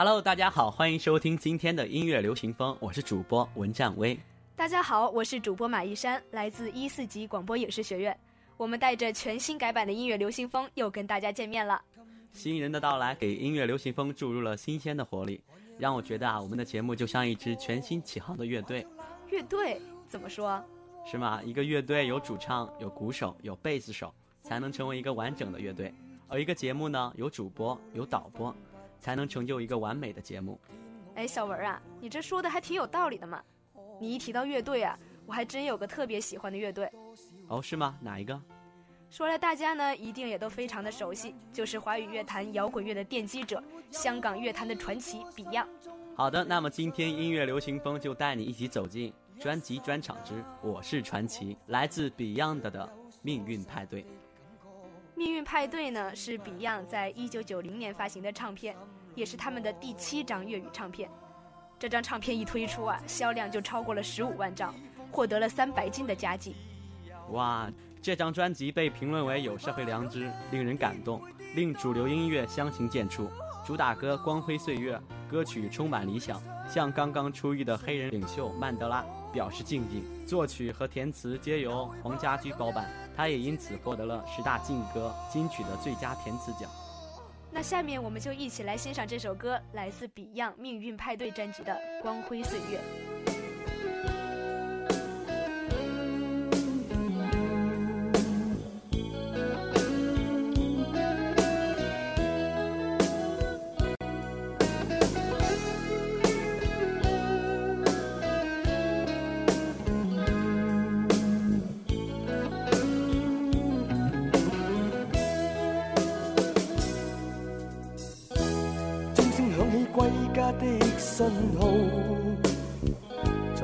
Hello，大家好，欢迎收听今天的音乐流行风，我是主播文战威。大家好，我是主播马一山，来自一四级广播影视学院。我们带着全新改版的音乐流行风，又跟大家见面了。新人的到来，给音乐流行风注入了新鲜的活力，让我觉得啊，我们的节目就像一支全新起航的乐队。乐队怎么说？是吗？一个乐队有主唱、有鼓手、有贝斯手，才能成为一个完整的乐队；而一个节目呢，有主播、有导播，才能成就一个完美的节目。哎，小文啊，你这说的还挺有道理的嘛。你一提到乐队啊，我还真有个特别喜欢的乐队。哦，是吗？哪一个？说来大家呢一定也都非常的熟悉，就是华语乐坛摇滚乐的奠基者，香港乐坛的传奇 Beyond。好的，那么今天音乐流行风就带你一起走进专辑专场之《我是传奇》，来自 Beyond 的《命运派对》。《命运派对》呢是 Beyond 在一九九零年发行的唱片，也是他们的第七张粤语唱片。这张唱片一推出啊，销量就超过了十五万张，获得了三百金的佳绩。哇！这张专辑被评论为有社会良知，令人感动，令主流音乐相形见绌。主打歌《光辉岁月》，歌曲充满理想，向刚刚出狱的黑人领袖曼德拉表示敬意。作曲和填词皆由黄家驹包办，他也因此获得了十大劲歌金曲的最佳填词奖。那下面我们就一起来欣赏这首歌，来自 Beyond《命运派对》专辑的《光辉岁月》。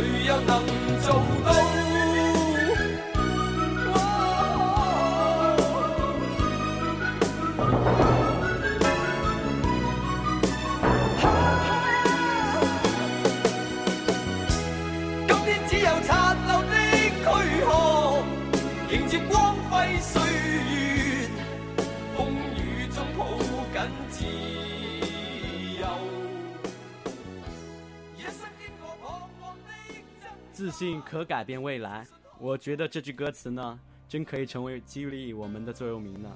問自信可改变未来。我觉得这句歌词呢，真可以成为激励我们的座右铭呢。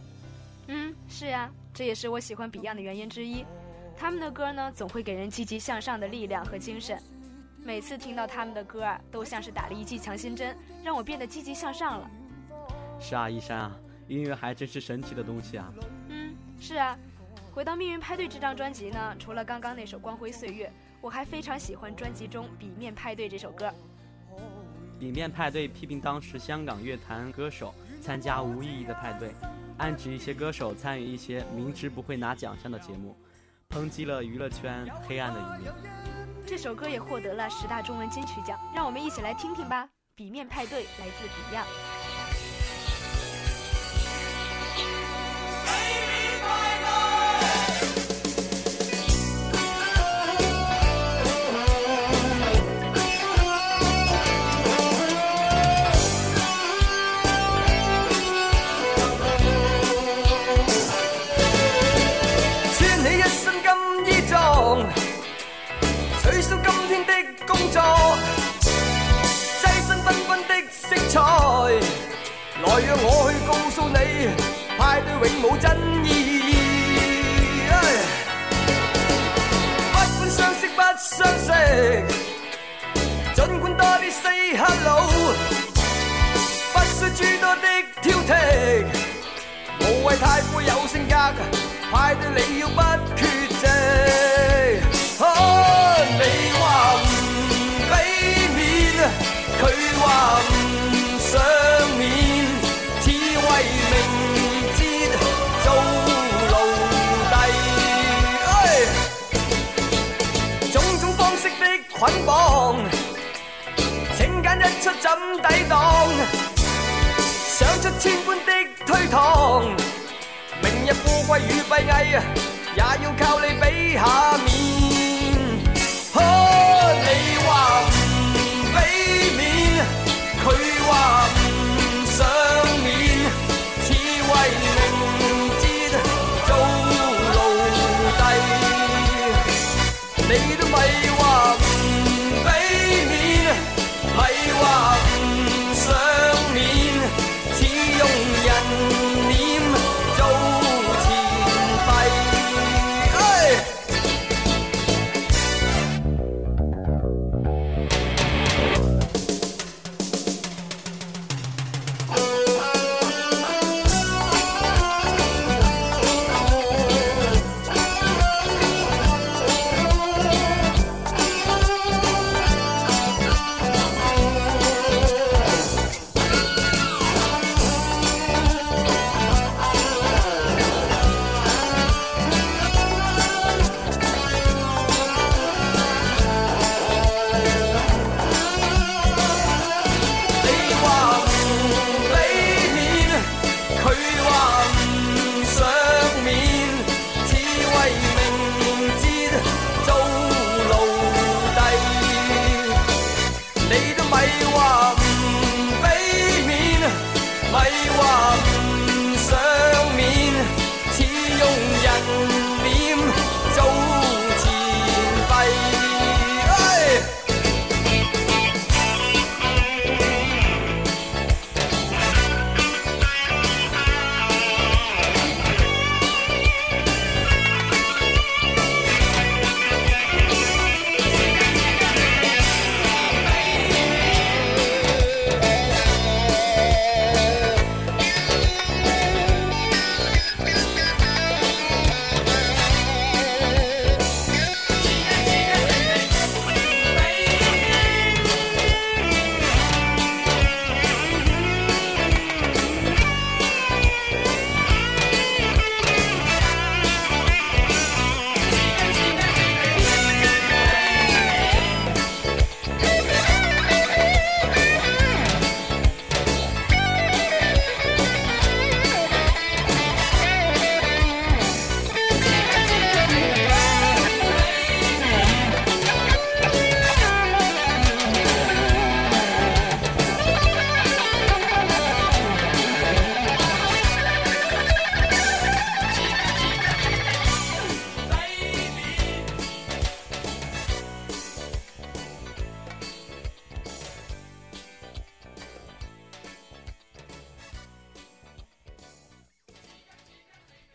嗯，是呀，这也是我喜欢 Beyond 的原因之一。他们的歌呢，总会给人积极向上的力量和精神。每次听到他们的歌啊，都像是打了一剂强心针，让我变得积极向上了。是啊，一山啊，音乐还真是神奇的东西啊。嗯，是啊。回到《命运派对》这张专辑呢，除了刚刚那首《光辉岁月》，我还非常喜欢专辑中《笔面派对》这首歌。里面派对批评当时香港乐坛歌手参加无意义的派对，暗指一些歌手参与一些明知不会拿奖项的节目，抨击了娱乐圈黑暗的一面。这首歌也获得了十大中文金曲奖，让我们一起来听听吧。《笔面派对》来自 Beyond。来让我去告诉你，派对永冇真意義。唉不管相识不相识，尽管多啲 say hello，不需诸多的挑剔。无谓太富有性格，派对你要不缺席。啊，你話出怎抵挡？想出千般的推搪，明日富貴與閉翳，也要靠你比下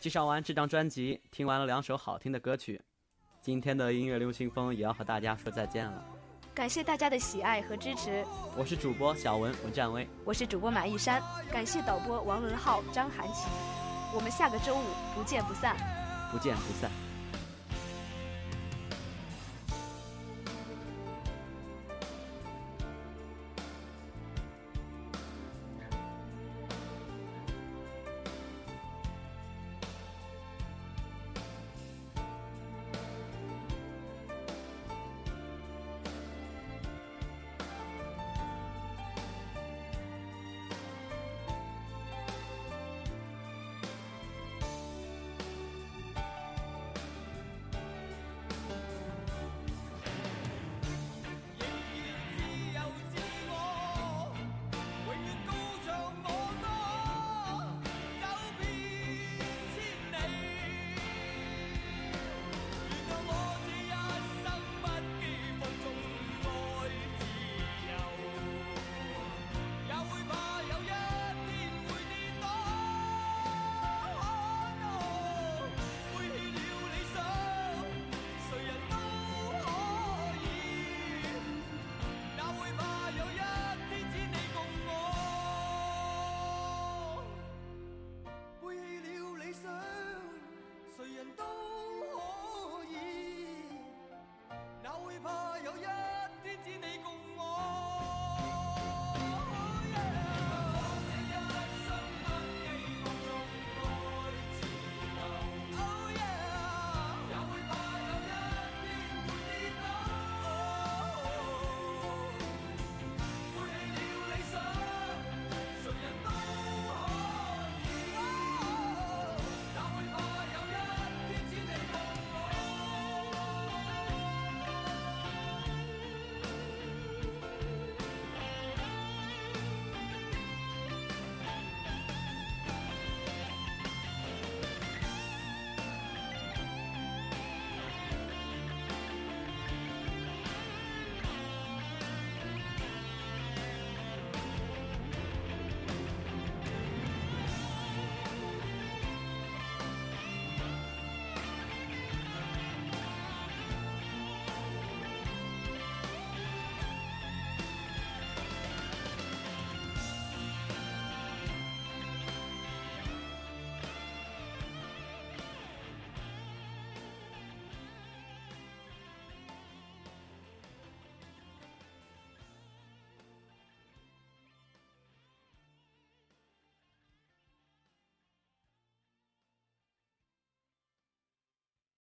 介绍完这张专辑，听完了两首好听的歌曲，今天的音乐流行风也要和大家说再见了。感谢大家的喜爱和支持，我是主播小文文占威，我是主播马一山，感谢导播王伦浩、张涵琪，我们下个周五不见不散，不见不散。